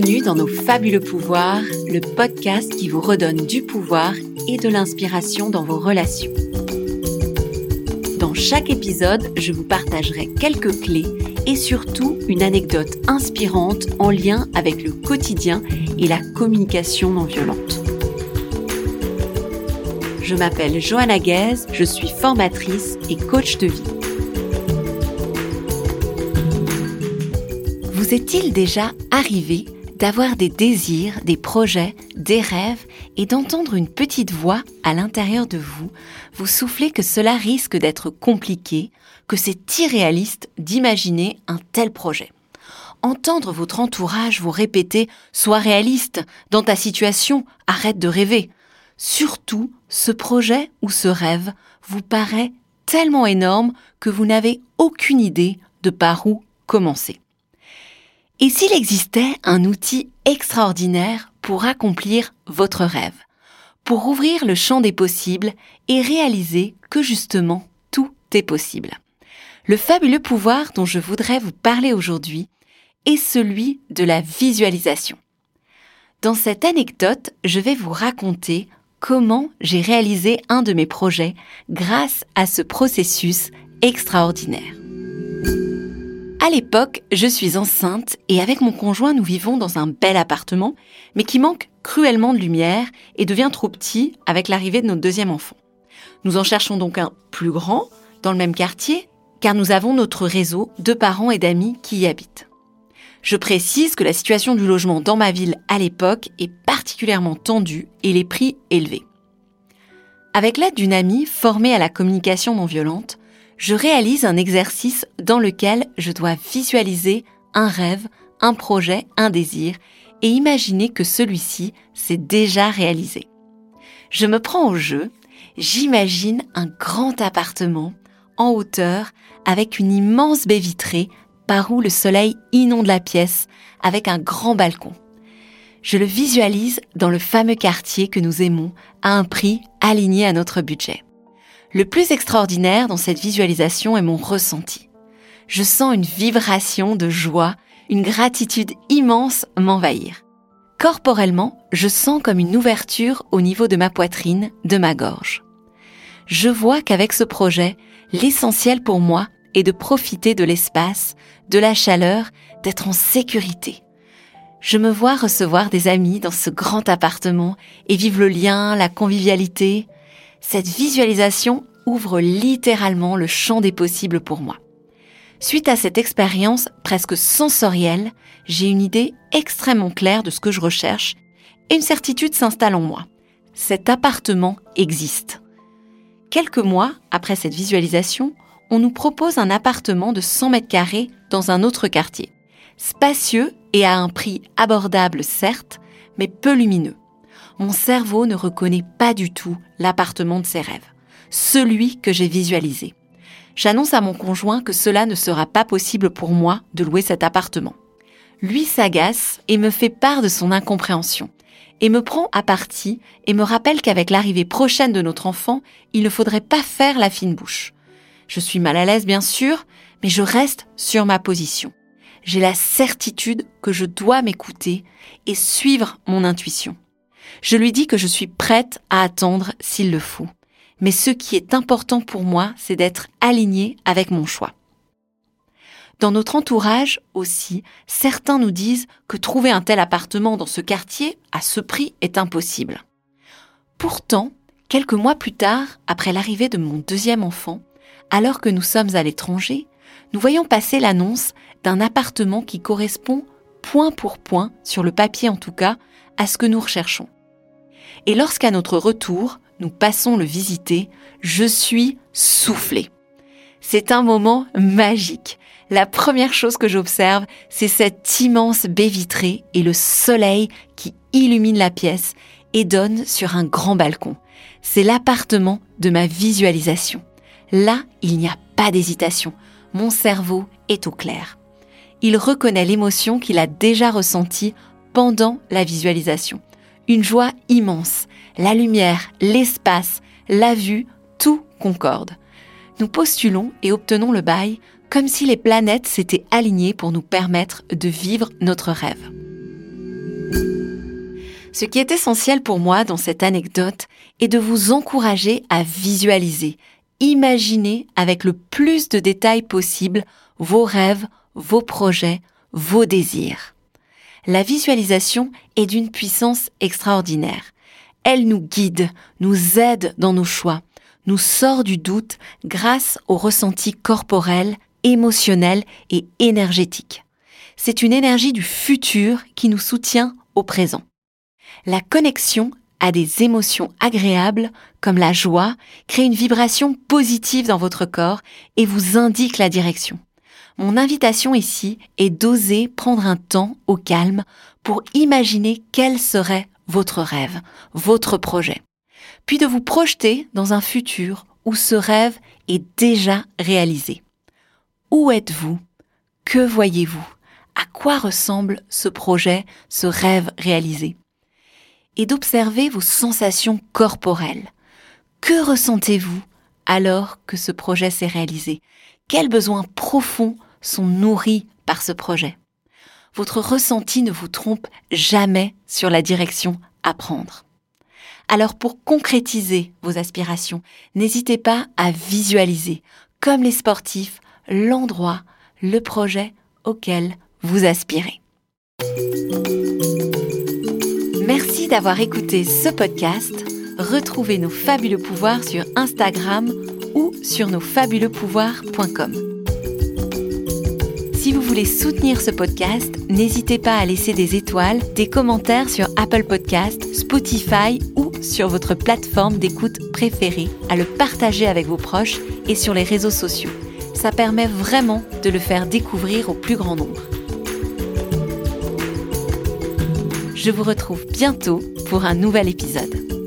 Bienvenue dans nos fabuleux pouvoirs, le podcast qui vous redonne du pouvoir et de l'inspiration dans vos relations. Dans chaque épisode, je vous partagerai quelques clés et surtout une anecdote inspirante en lien avec le quotidien et la communication non violente. Je m'appelle Johanna Guez, je suis formatrice et coach de vie. Vous est-il déjà arrivé d'avoir des désirs, des projets, des rêves et d'entendre une petite voix à l'intérieur de vous vous souffler que cela risque d'être compliqué, que c'est irréaliste d'imaginer un tel projet Entendre votre entourage vous répéter Sois réaliste, dans ta situation, arrête de rêver. Surtout, ce projet ou ce rêve vous paraît tellement énorme que vous n'avez aucune idée de par où commencer. Et s'il existait un outil extraordinaire pour accomplir votre rêve, pour ouvrir le champ des possibles et réaliser que justement tout est possible. Le fabuleux pouvoir dont je voudrais vous parler aujourd'hui est celui de la visualisation. Dans cette anecdote, je vais vous raconter comment j'ai réalisé un de mes projets grâce à ce processus extraordinaire. À l'époque, je suis enceinte et avec mon conjoint, nous vivons dans un bel appartement, mais qui manque cruellement de lumière et devient trop petit avec l'arrivée de notre deuxième enfant. Nous en cherchons donc un plus grand, dans le même quartier, car nous avons notre réseau de parents et d'amis qui y habitent. Je précise que la situation du logement dans ma ville à l'époque est particulièrement tendue et les prix élevés. Avec l'aide d'une amie formée à la communication non violente, je réalise un exercice dans lequel je dois visualiser un rêve, un projet, un désir et imaginer que celui-ci s'est déjà réalisé. Je me prends au jeu, j'imagine un grand appartement en hauteur avec une immense baie vitrée par où le soleil inonde la pièce avec un grand balcon. Je le visualise dans le fameux quartier que nous aimons à un prix aligné à notre budget. Le plus extraordinaire dans cette visualisation est mon ressenti. Je sens une vibration de joie, une gratitude immense m'envahir. Corporellement, je sens comme une ouverture au niveau de ma poitrine, de ma gorge. Je vois qu'avec ce projet, l'essentiel pour moi est de profiter de l'espace, de la chaleur, d'être en sécurité. Je me vois recevoir des amis dans ce grand appartement et vivre le lien, la convivialité, cette visualisation ouvre littéralement le champ des possibles pour moi. Suite à cette expérience presque sensorielle, j'ai une idée extrêmement claire de ce que je recherche et une certitude s'installe en moi. Cet appartement existe. Quelques mois après cette visualisation, on nous propose un appartement de 100 mètres carrés dans un autre quartier. Spacieux et à un prix abordable certes, mais peu lumineux mon cerveau ne reconnaît pas du tout l'appartement de ses rêves, celui que j'ai visualisé. J'annonce à mon conjoint que cela ne sera pas possible pour moi de louer cet appartement. Lui s'agace et me fait part de son incompréhension, et me prend à partie et me rappelle qu'avec l'arrivée prochaine de notre enfant, il ne faudrait pas faire la fine bouche. Je suis mal à l'aise bien sûr, mais je reste sur ma position. J'ai la certitude que je dois m'écouter et suivre mon intuition. Je lui dis que je suis prête à attendre s'il le faut. Mais ce qui est important pour moi, c'est d'être alignée avec mon choix. Dans notre entourage aussi, certains nous disent que trouver un tel appartement dans ce quartier à ce prix est impossible. Pourtant, quelques mois plus tard, après l'arrivée de mon deuxième enfant, alors que nous sommes à l'étranger, nous voyons passer l'annonce d'un appartement qui correspond point pour point, sur le papier en tout cas, à ce que nous recherchons. Et lorsqu'à notre retour, nous passons le visiter, je suis soufflée. C'est un moment magique. La première chose que j'observe, c'est cette immense baie vitrée et le soleil qui illumine la pièce et donne sur un grand balcon. C'est l'appartement de ma visualisation. Là, il n'y a pas d'hésitation. Mon cerveau est au clair. Il reconnaît l'émotion qu'il a déjà ressentie pendant la visualisation une joie immense. La lumière, l'espace, la vue, tout concorde. Nous postulons et obtenons le bail comme si les planètes s'étaient alignées pour nous permettre de vivre notre rêve. Ce qui est essentiel pour moi dans cette anecdote est de vous encourager à visualiser, imaginer avec le plus de détails possible vos rêves, vos projets, vos désirs. La visualisation est d'une puissance extraordinaire. Elle nous guide, nous aide dans nos choix, nous sort du doute grâce aux ressentis corporels, émotionnels et énergétiques. C'est une énergie du futur qui nous soutient au présent. La connexion à des émotions agréables comme la joie crée une vibration positive dans votre corps et vous indique la direction. Mon invitation ici est d'oser prendre un temps au calme pour imaginer quel serait votre rêve, votre projet, puis de vous projeter dans un futur où ce rêve est déjà réalisé. Où êtes-vous? Que voyez-vous? À quoi ressemble ce projet, ce rêve réalisé? Et d'observer vos sensations corporelles. Que ressentez-vous alors que ce projet s'est réalisé? Quels besoins profonds sont nourris par ce projet Votre ressenti ne vous trompe jamais sur la direction à prendre. Alors pour concrétiser vos aspirations, n'hésitez pas à visualiser, comme les sportifs, l'endroit, le projet auquel vous aspirez. Merci d'avoir écouté ce podcast. Retrouvez nos fabuleux pouvoirs sur Instagram ou sur nosfabuleupouvoirs.com. Si vous voulez soutenir ce podcast, n'hésitez pas à laisser des étoiles, des commentaires sur Apple Podcast, Spotify ou sur votre plateforme d'écoute préférée, à le partager avec vos proches et sur les réseaux sociaux. Ça permet vraiment de le faire découvrir au plus grand nombre. Je vous retrouve bientôt pour un nouvel épisode.